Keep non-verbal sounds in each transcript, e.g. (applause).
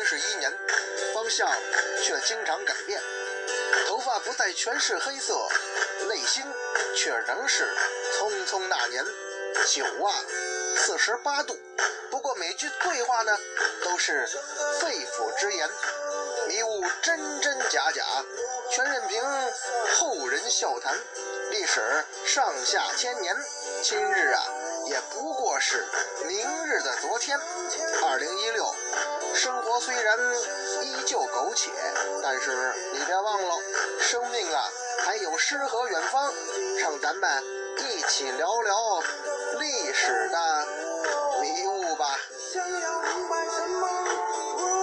三十一年，方向却经常改变。头发不再全是黑色，内心却仍是匆匆那年。酒啊，四十八度。不过每句对话呢，都是肺腑之言，迷雾真真假假，全任凭后人笑谈。历史上下千年，今日啊，也不过是明日的昨天。二零一六，生活虽然依旧苟且，但是你别忘了，生命啊，还有诗和远方。让咱们一起聊聊历史的迷雾吧想要什么我。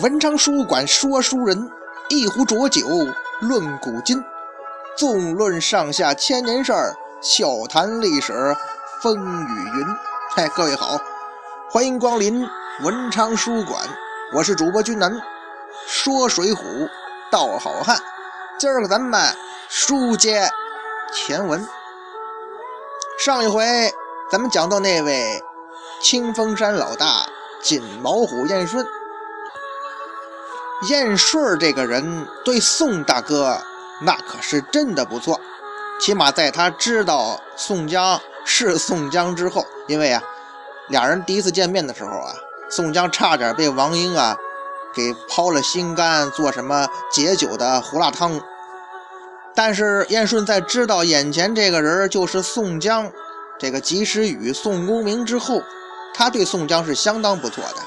文昌书馆说书人，一壶浊酒论古今，纵论上下千年事儿，笑谈历史风雨云。嗨，各位好，欢迎光临文昌书馆，我是主播君南，说水浒道好汉。今儿个咱们书接前文，上一回咱们讲到那位清风山老大锦毛虎燕顺。燕顺这个人对宋大哥那可是真的不错，起码在他知道宋江是宋江之后，因为啊，俩人第一次见面的时候啊，宋江差点被王英啊给抛了心肝，做什么解酒的胡辣汤。但是燕顺在知道眼前这个人就是宋江，这个及时雨宋公明之后，他对宋江是相当不错的。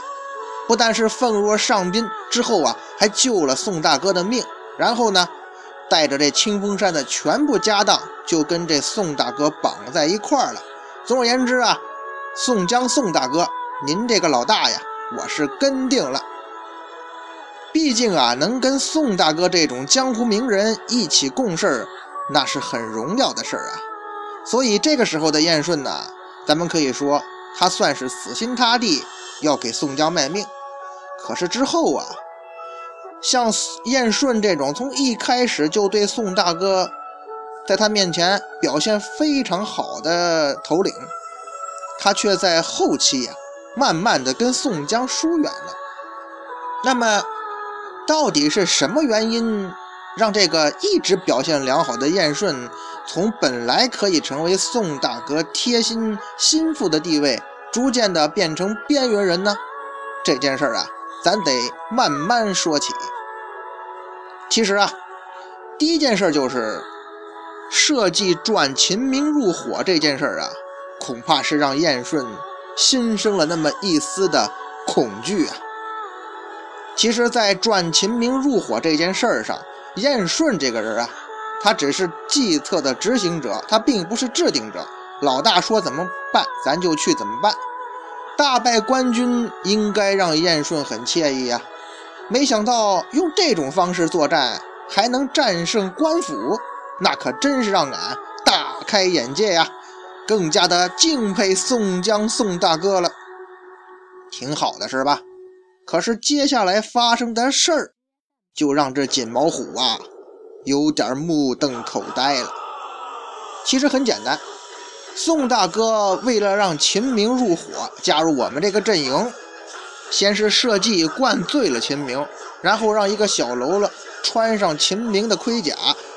不但是奉若上宾，之后啊还救了宋大哥的命，然后呢，带着这清风山的全部家当就跟这宋大哥绑在一块儿了。总而言之啊，宋江宋大哥，您这个老大呀，我是跟定了。毕竟啊，能跟宋大哥这种江湖名人一起共事那是很荣耀的事儿啊。所以这个时候的燕顺呢，咱们可以说他算是死心塌地要给宋江卖命。可是之后啊，像燕顺这种从一开始就对宋大哥在他面前表现非常好的头领，他却在后期呀，慢慢的跟宋江疏远了。那么，到底是什么原因让这个一直表现良好的燕顺，从本来可以成为宋大哥贴心心腹的地位，逐渐的变成边缘人呢？这件事儿啊。咱得慢慢说起。其实啊，第一件事就是设计转秦明入伙这件事啊，恐怕是让燕顺心生了那么一丝的恐惧啊。其实，在转秦明入伙这件事上，燕顺这个人啊，他只是计策的执行者，他并不是制定者。老大说怎么办，咱就去怎么办。大败官军，应该让燕顺很惬意呀。没想到用这种方式作战，还能战胜官府，那可真是让俺大开眼界呀！更加的敬佩宋江宋大哥了。挺好的是吧？可是接下来发生的事儿，就让这锦毛虎啊，有点目瞪口呆了。其实很简单。宋大哥为了让秦明入伙，加入我们这个阵营，先是设计灌醉了秦明，然后让一个小喽啰穿上秦明的盔甲，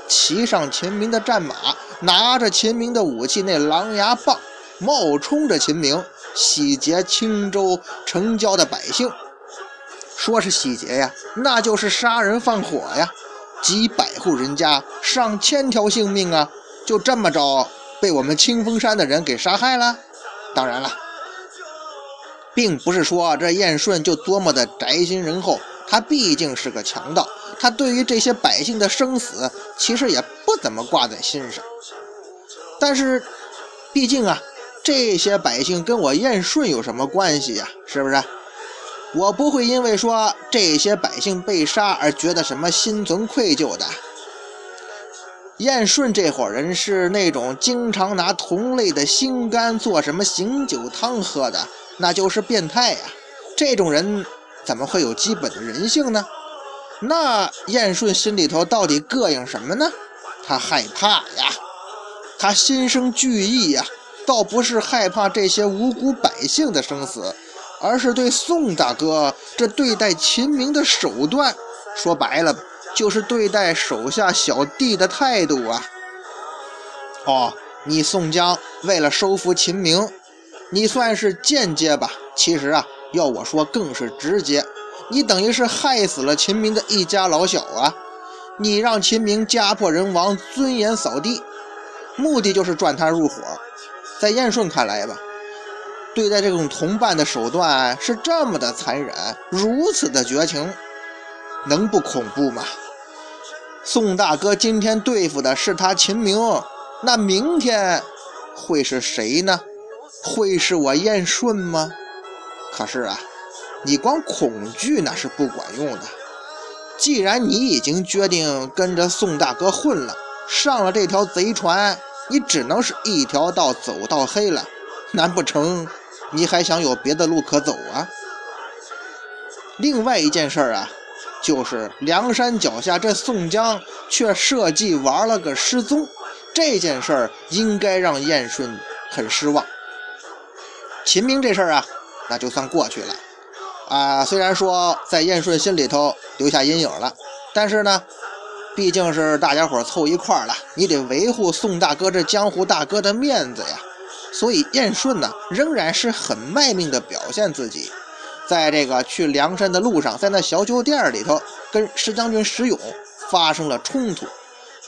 骑上秦明的战马，拿着秦明的武器那狼牙棒，冒充着秦明，洗劫青州城郊的百姓。说是洗劫呀，那就是杀人放火呀，几百户人家，上千条性命啊，就这么着。被我们清风山的人给杀害了。当然了，并不是说这燕顺就多么的宅心仁厚，他毕竟是个强盗，他对于这些百姓的生死其实也不怎么挂在心上。但是，毕竟啊，这些百姓跟我燕顺有什么关系呀？是不是？我不会因为说这些百姓被杀而觉得什么心存愧疚的。燕顺这伙人是那种经常拿同类的心肝做什么醒酒汤喝的，那就是变态呀！这种人怎么会有基本的人性呢？那燕顺心里头到底膈应什么呢？他害怕呀，他心生惧意呀，倒不是害怕这些无辜百姓的生死，而是对宋大哥这对待秦明的手段，说白了就是对待手下小弟的态度啊。哦，你宋江为了收服秦明，你算是间接吧？其实啊，要我说更是直接。你等于是害死了秦明的一家老小啊！你让秦明家破人亡、尊严扫地，目的就是赚他入伙。在燕顺看来吧，对待这种同伴的手段是这么的残忍，如此的绝情，能不恐怖吗？宋大哥今天对付的是他秦明，那明天会是谁呢？会是我燕顺吗？可是啊。你光恐惧那是不管用的。既然你已经决定跟着宋大哥混了，上了这条贼船，你只能是一条道走到黑了。难不成你还想有别的路可走啊？另外一件事儿啊，就是梁山脚下这宋江却设计玩了个失踪，这件事儿应该让燕顺很失望。秦明这事儿啊，那就算过去了。啊，虽然说在燕顺心里头留下阴影了，但是呢，毕竟是大家伙凑一块儿了，你得维护宋大哥这江湖大哥的面子呀。所以燕顺呢，仍然是很卖命的表现自己，在这个去梁山的路上，在那小酒店里头跟石将军石勇发生了冲突，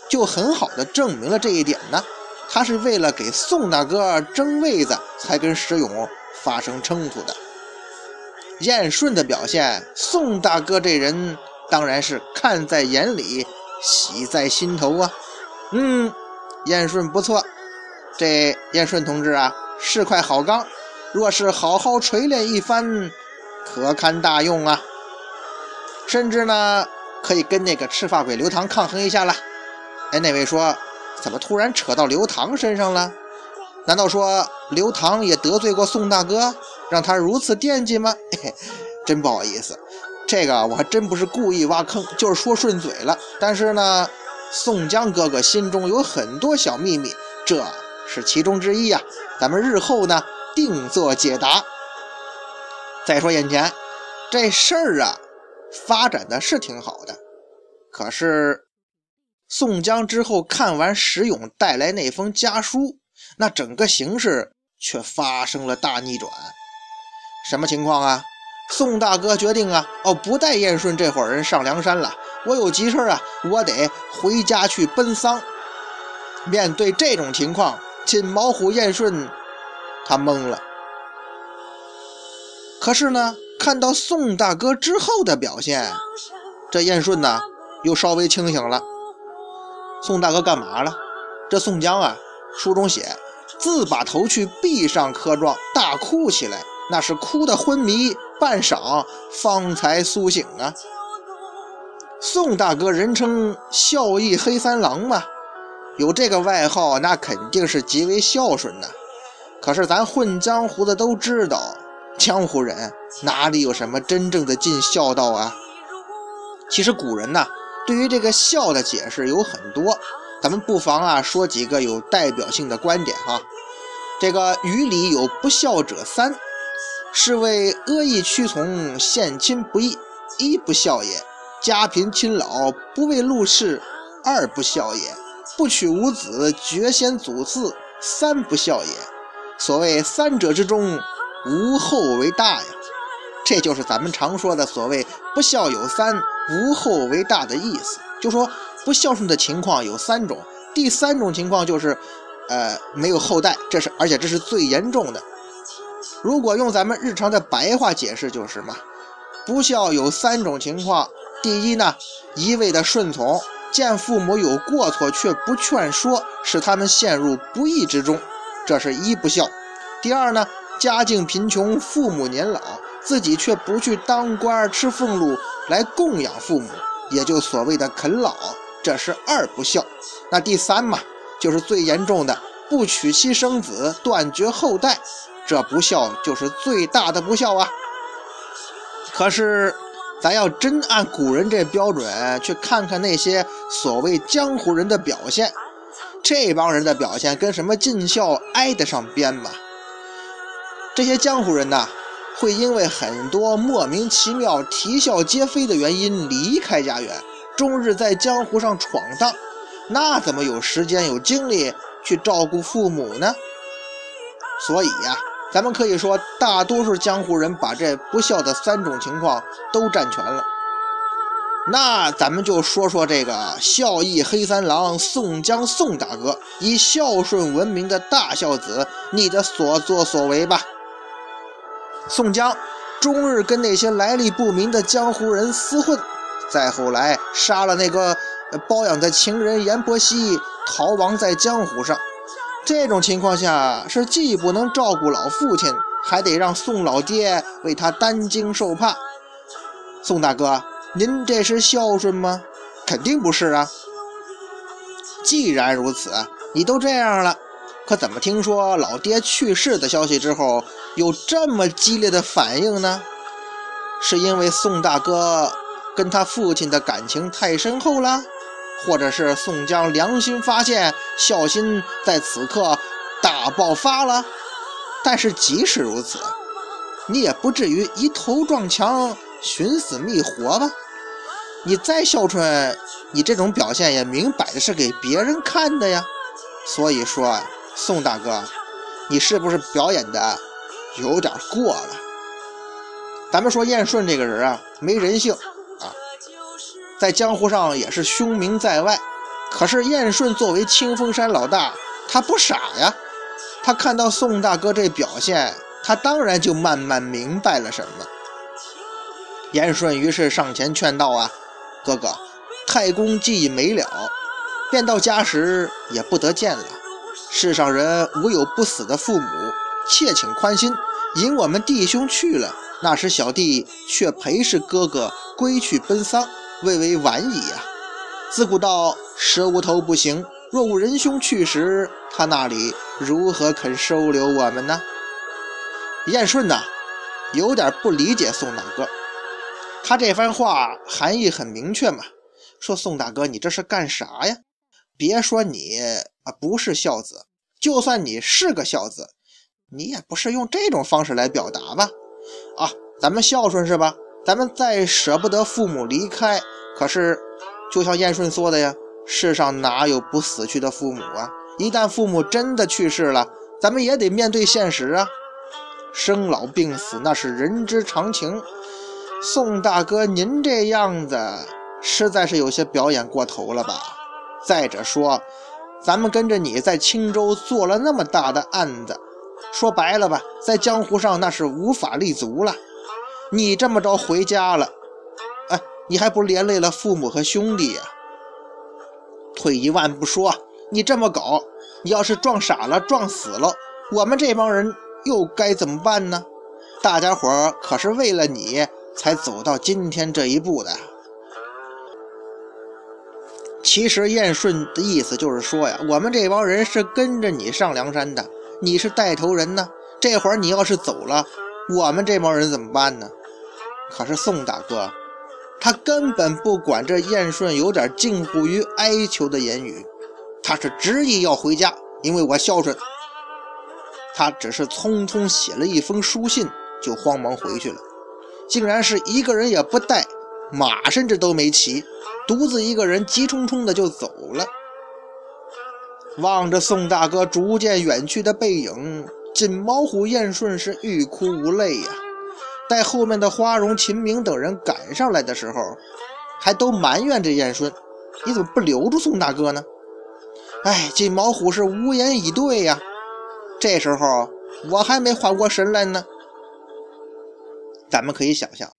就很好的证明了这一点呢。他是为了给宋大哥争位子，才跟石勇发生冲突的。燕顺的表现，宋大哥这人当然是看在眼里，喜在心头啊。嗯，燕顺不错，这燕顺同志啊是块好钢，若是好好锤炼一番，可堪大用啊。甚至呢，可以跟那个赤发鬼刘唐抗衡一下了。哎，那位说，怎么突然扯到刘唐身上了？难道说刘唐也得罪过宋大哥？让他如此惦记吗？嘿 (laughs) 嘿真不好意思，这个我还真不是故意挖坑，就是说顺嘴了。但是呢，宋江哥哥心中有很多小秘密，这是其中之一呀。咱们日后呢，定做解答。再说眼前这事儿啊，发展的是挺好的，可是宋江之后看完石勇带来那封家书，那整个形势却发生了大逆转。什么情况啊？宋大哥决定啊，哦，不带燕顺这伙人上梁山了。我有急事啊，我得回家去奔丧。面对这种情况，金毛虎燕顺他懵了。可是呢，看到宋大哥之后的表现，这燕顺呢又稍微清醒了。宋大哥干嘛了？这宋江啊，书中写，自把头去壁上磕状，大哭起来。那是哭得昏迷半晌，方才苏醒啊！宋大哥人称孝义黑三郎嘛，有这个外号，那肯定是极为孝顺的。可是咱混江湖的都知道，江湖人哪里有什么真正的尽孝道啊？其实古人呢，对于这个孝的解释有很多，咱们不妨啊说几个有代表性的观点哈。这个语里有不孝者三。是为阿谀屈从，献亲不义，一不孝也；家贫亲老，不为禄事，二不孝也；不娶无子，绝先祖嗣，三不孝也。所谓三者之中，无后为大呀。这就是咱们常说的所谓“不孝有三，无后为大”的意思。就说不孝顺的情况有三种，第三种情况就是，呃，没有后代，这是而且这是最严重的。如果用咱们日常的白话解释，就是嘛，不孝有三种情况。第一呢，一味的顺从，见父母有过错却不劝说，使他们陷入不义之中，这是一不孝。第二呢，家境贫穷，父母年老，自己却不去当官吃俸禄来供养父母，也就所谓的啃老，这是二不孝。那第三嘛，就是最严重的，不娶妻生子，断绝后代。这不孝就是最大的不孝啊！可是咱要真按古人这标准去看看那些所谓江湖人的表现，这帮人的表现跟什么尽孝挨得上边吗？这些江湖人呐，会因为很多莫名其妙、啼笑皆非的原因离开家园，终日在江湖上闯荡，那怎么有时间、有精力去照顾父母呢？所以呀。咱们可以说，大多数江湖人把这不孝的三种情况都占全了。那咱们就说说这个孝义黑三郎宋江宋大哥，以孝顺闻名的大孝子，你的所作所为吧。宋江终日跟那些来历不明的江湖人厮混，再后来杀了那个包养的情人阎婆惜，逃亡在江湖上。这种情况下，是既不能照顾老父亲，还得让宋老爹为他担惊受怕。宋大哥，您这是孝顺吗？肯定不是啊。既然如此，你都这样了，可怎么听说老爹去世的消息之后，有这么激烈的反应呢？是因为宋大哥跟他父亲的感情太深厚了？或者是宋江良心发现，孝心在此刻大爆发了。但是即使如此，你也不至于一头撞墙、寻死觅活吧？你再孝顺，你这种表现也明摆的是给别人看的呀。所以说，宋大哥，你是不是表演的有点过了？咱们说燕顺这个人啊，没人性啊。在江湖上也是凶名在外，可是燕顺作为清风山老大，他不傻呀。他看到宋大哥这表现，他当然就慢慢明白了什么。燕顺于是上前劝道：“啊，哥哥，太公既已没了，便到家时也不得见了。世上人无有不死的父母，切请宽心，引我们弟兄去了。那时小弟却陪侍哥哥归去奔丧。”未为晚矣呀！自古道蛇无头不行，若无仁兄去时，他那里如何肯收留我们呢？燕顺呐，有点不理解宋大哥。他这番话含义很明确嘛，说宋大哥，你这是干啥呀？别说你啊不是孝子，就算你是个孝子，你也不是用这种方式来表达吧？啊，咱们孝顺是吧？咱们再舍不得父母离开，可是，就像燕顺说的呀，世上哪有不死去的父母啊？一旦父母真的去世了，咱们也得面对现实啊。生老病死那是人之常情。宋大哥，您这样子实在是有些表演过头了吧？再者说，咱们跟着你在青州做了那么大的案子，说白了吧，在江湖上那是无法立足了。你这么着回家了，哎，你还不连累了父母和兄弟呀？退一万步说，你这么搞，你要是撞傻了、撞死了，我们这帮人又该怎么办呢？大家伙可是为了你才走到今天这一步的。其实燕顺的意思就是说呀，我们这帮人是跟着你上梁山的，你是带头人呢。这会儿你要是走了，我们这帮人怎么办呢？可是宋大哥，他根本不管这燕顺有点近乎于哀求的言语，他是执意要回家，因为我孝顺。他只是匆匆写了一封书信，就慌忙回去了，竟然是一个人也不带，马甚至都没骑，独自一个人急冲冲的就走了。望着宋大哥逐渐远去的背影。锦毛虎燕顺是欲哭无泪呀，待后面的花荣、秦明等人赶上来的时候，还都埋怨这燕顺：“你怎么不留住宋大哥呢？”哎，锦毛虎是无言以对呀。这时候我还没缓过神来呢。咱们可以想象，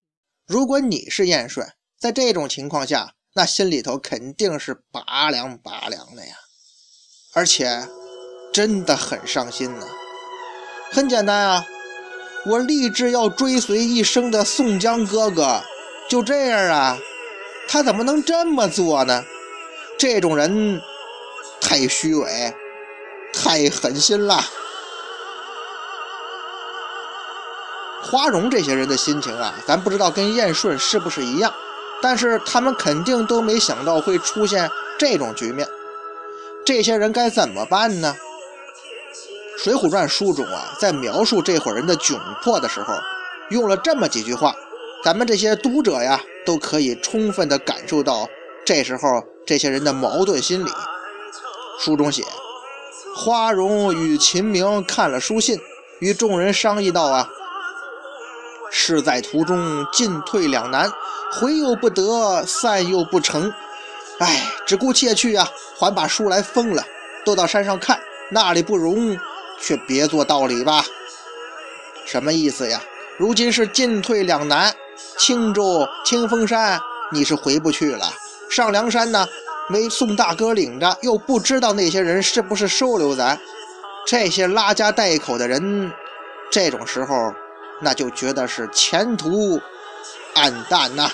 如果你是燕顺，在这种情况下，那心里头肯定是拔凉拔凉的呀，而且真的很伤心呢。很简单啊，我立志要追随一生的宋江哥哥，就这样啊，他怎么能这么做呢？这种人太虚伪，太狠心了。花荣这些人的心情啊，咱不知道跟燕顺是不是一样，但是他们肯定都没想到会出现这种局面。这些人该怎么办呢？《水浒传》书中啊，在描述这伙人的窘迫的时候，用了这么几句话，咱们这些读者呀，都可以充分的感受到这时候这些人的矛盾心理。书中写，花荣与秦明看了书信，与众人商议道啊。事在途中，进退两难，回又不得，散又不成。哎，只顾借去呀，还把书来封了。都到山上看，那里不容，却别做道理吧。什么意思呀？如今是进退两难，青州、清风山你是回不去了，上梁山呢，没宋大哥领着，又不知道那些人是不是收留咱。这些拉家带口的人，这种时候。那就觉得是前途暗淡呐。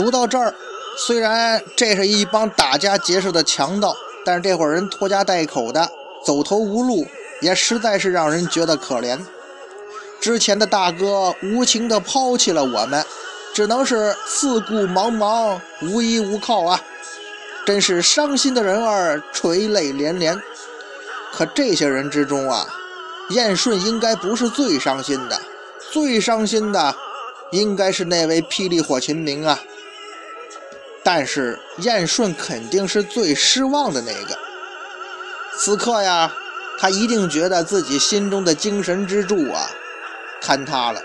读到这儿，虽然这是一帮打家劫舍的强盗，但是这伙人拖家带口的，走投无路，也实在是让人觉得可怜。之前的大哥无情的抛弃了我们，只能是四顾茫茫，无依无靠啊！真是伤心的人儿垂泪连连。可这些人之中啊，燕顺应该不是最伤心的，最伤心的应该是那位霹雳火秦明啊。但是燕顺肯定是最失望的那个。此刻呀，他一定觉得自己心中的精神支柱啊坍塌了。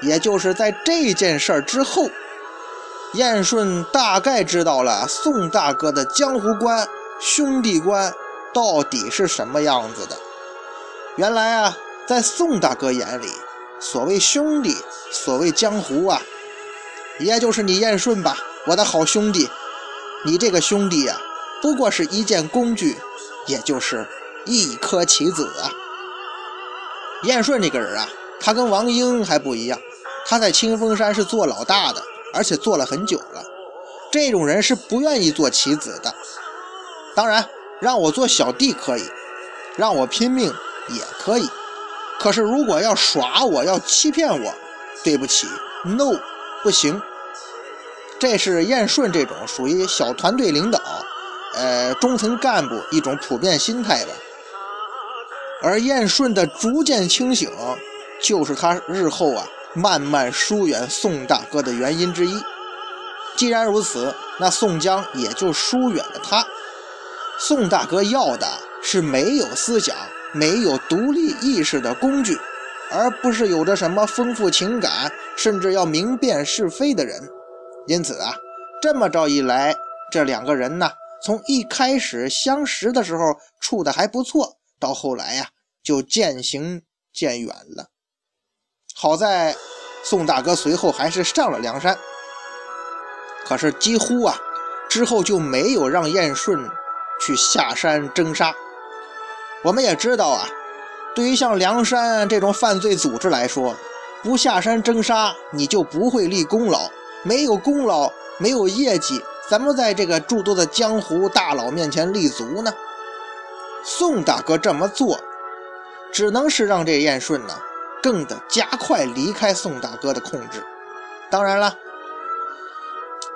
也就是在这件事儿之后，燕顺大概知道了宋大哥的江湖观、兄弟观。到底是什么样子的？原来啊，在宋大哥眼里，所谓兄弟，所谓江湖啊，也就是你燕顺吧，我的好兄弟。你这个兄弟呀，不过是一件工具，也就是一颗棋子啊。燕顺这个人啊，他跟王英还不一样，他在清风山是做老大的，而且做了很久了。这种人是不愿意做棋子的，当然。让我做小弟可以，让我拼命也可以，可是如果要耍我，要欺骗我，对不起，no，不行。这是燕顺这种属于小团队领导，呃，中层干部一种普遍心态吧。而燕顺的逐渐清醒，就是他日后啊慢慢疏远宋大哥的原因之一。既然如此，那宋江也就疏远了他。宋大哥要的是没有思想、没有独立意识的工具，而不是有着什么丰富情感，甚至要明辨是非的人。因此啊，这么着一来，这两个人呢，从一开始相识的时候处的还不错，到后来呀，就渐行渐远了。好在宋大哥随后还是上了梁山，可是几乎啊，之后就没有让燕顺。去下山征沙，我们也知道啊，对于像梁山这种犯罪组织来说，不下山征沙，你就不会立功劳，没有功劳，没有业绩，怎么在这个诸多的江湖大佬面前立足呢？宋大哥这么做，只能是让这燕顺呢，更的加快离开宋大哥的控制。当然了，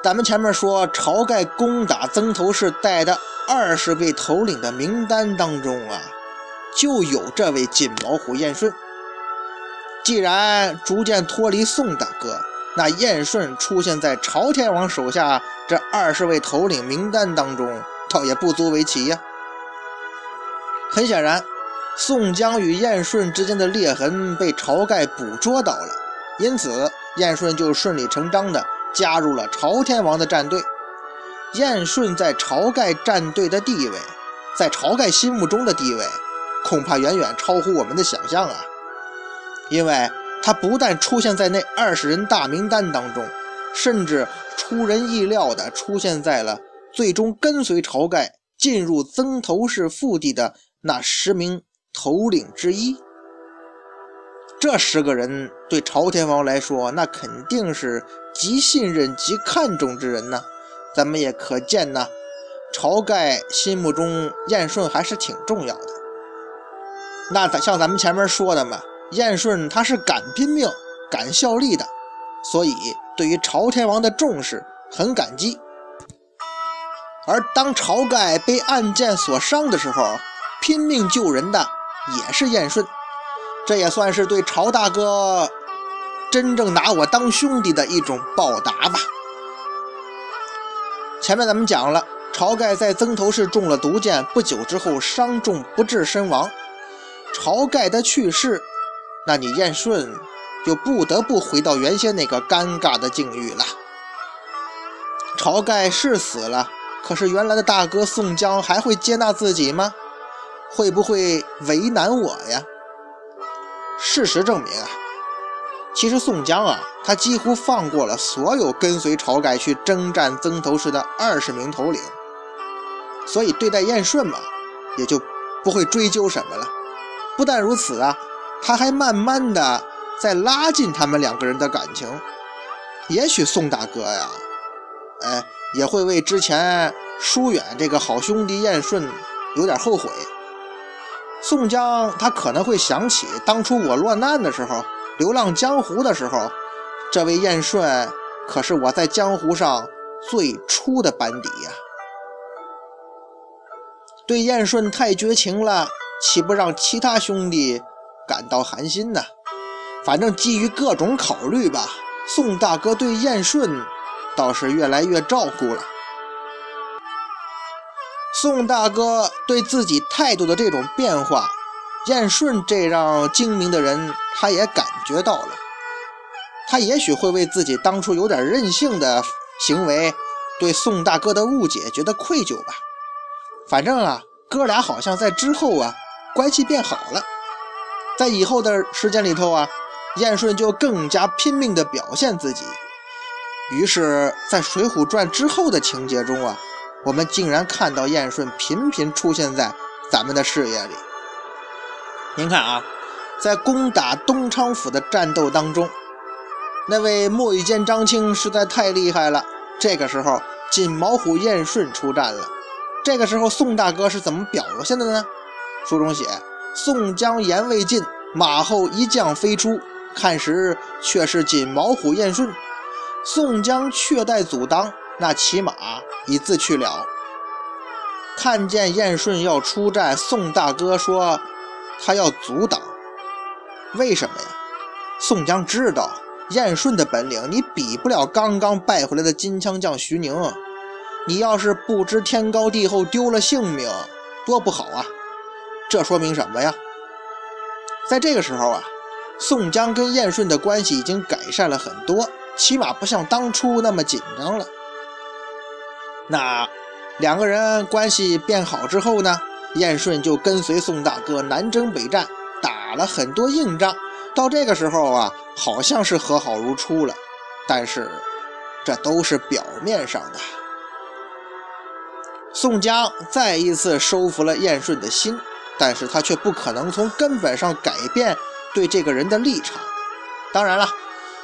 咱们前面说晁盖攻打曾头市带的。二十位头领的名单当中啊，就有这位金毛虎燕顺。既然逐渐脱离宋大哥，那燕顺出现在朝天王手下这二十位头领名单当中，倒也不足为奇呀。很显然，宋江与燕顺之间的裂痕被晁盖捕捉到了，因此燕顺就顺理成章地加入了朝天王的战队。燕顺在晁盖战队的地位，在晁盖心目中的地位，恐怕远远超乎我们的想象啊！因为他不但出现在那二十人大名单当中，甚至出人意料地出现在了最终跟随晁盖进入曾头市腹地的那十名头领之一。这十个人对朝天王来说，那肯定是极信任、极看重之人呢。咱们也可见呢，晁盖心目中燕顺还是挺重要的。那咱像咱们前面说的嘛，燕顺他是敢拼命、敢效力的，所以对于朝天王的重视很感激。而当晁盖被暗箭所伤的时候，拼命救人的也是燕顺，这也算是对晁大哥真正拿我当兄弟的一种报答吧。前面咱们讲了，晁盖在曾头市中了毒箭，不久之后伤重不治身亡。晁盖的去世，那你燕顺就不得不回到原先那个尴尬的境遇了。晁盖是死了，可是原来的大哥宋江还会接纳自己吗？会不会为难我呀？事实证明啊，其实宋江啊，他几乎放过了所有跟随晁盖去征战曾头市的二十名头领，所以对待燕顺嘛，也就不会追究什么了。不但如此啊，他还慢慢的在拉近他们两个人的感情。也许宋大哥呀，哎，也会为之前疏远这个好兄弟燕顺有点后悔。宋江他可能会想起当初我落难的时候，流浪江湖的时候，这位燕顺可是我在江湖上最初的班底呀。对燕顺太绝情了。岂不让其他兄弟感到寒心呢？反正基于各种考虑吧，宋大哥对燕顺倒是越来越照顾了。宋大哥对自己态度的这种变化，燕顺这样精明的人，他也感觉到了。他也许会为自己当初有点任性的行为，对宋大哥的误解觉得愧疚吧。反正啊，哥俩好像在之后啊。关系变好了，在以后的时间里头啊，燕顺就更加拼命地表现自己。于是，在《水浒传》之后的情节中啊，我们竟然看到燕顺频频出现在咱们的视野里。您看啊，在攻打东昌府的战斗当中，那位墨玉剑张青实在太厉害了。这个时候，锦毛虎燕顺出战了。这个时候，宋大哥是怎么表现的呢？书中写：“宋江言未尽，马后一将飞出，看时却是锦毛虎燕顺。宋江却待阻挡，那骑马已自去了。看见燕顺要出战，宋大哥说他要阻挡，为什么呀？宋江知道燕顺的本领，你比不了刚刚败回来的金枪将徐宁。你要是不知天高地厚，丢了性命，多不好啊！”这说明什么呀？在这个时候啊，宋江跟燕顺的关系已经改善了很多，起码不像当初那么紧张了。那两个人关系变好之后呢，燕顺就跟随宋大哥南征北战，打了很多硬仗。到这个时候啊，好像是和好如初了，但是这都是表面上的。宋江再一次收服了燕顺的心。但是他却不可能从根本上改变对这个人的立场。当然了，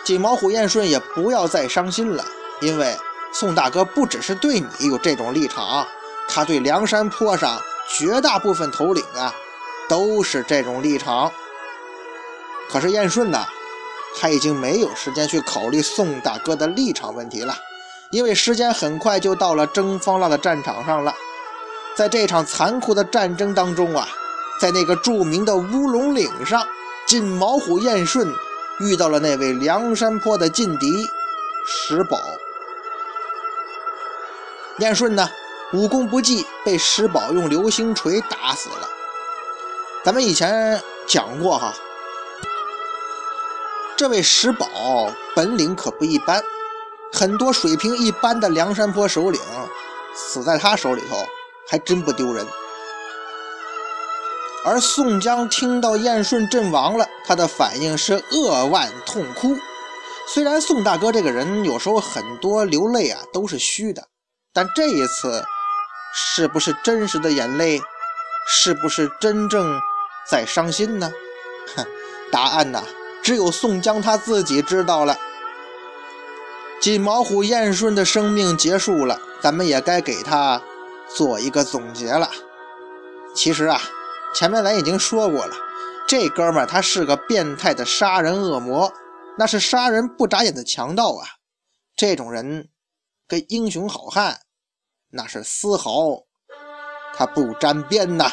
锦毛虎燕顺也不要再伤心了，因为宋大哥不只是对你有这种立场，他对梁山坡上绝大部分头领啊都是这种立场。可是燕顺呢，他已经没有时间去考虑宋大哥的立场问题了，因为时间很快就到了征方腊的战场上了。在这场残酷的战争当中啊。在那个著名的乌龙岭上，锦毛虎燕顺遇到了那位梁山坡的劲敌石宝。燕顺呢，武功不济，被石宝用流星锤打死了。咱们以前讲过哈，这位石宝本领可不一般，很多水平一般的梁山坡首领死在他手里头，还真不丢人。而宋江听到燕顺阵亡了，他的反应是扼腕痛哭。虽然宋大哥这个人有时候很多流泪啊都是虚的，但这一次是不是真实的眼泪？是不是真正在伤心呢？哼，(laughs) 答案呢，只有宋江他自己知道了。锦毛虎燕顺的生命结束了，咱们也该给他做一个总结了。其实啊。前面咱已经说过了，这哥们儿他是个变态的杀人恶魔，那是杀人不眨眼的强盗啊！这种人跟英雄好汉那是丝毫他不沾边呐。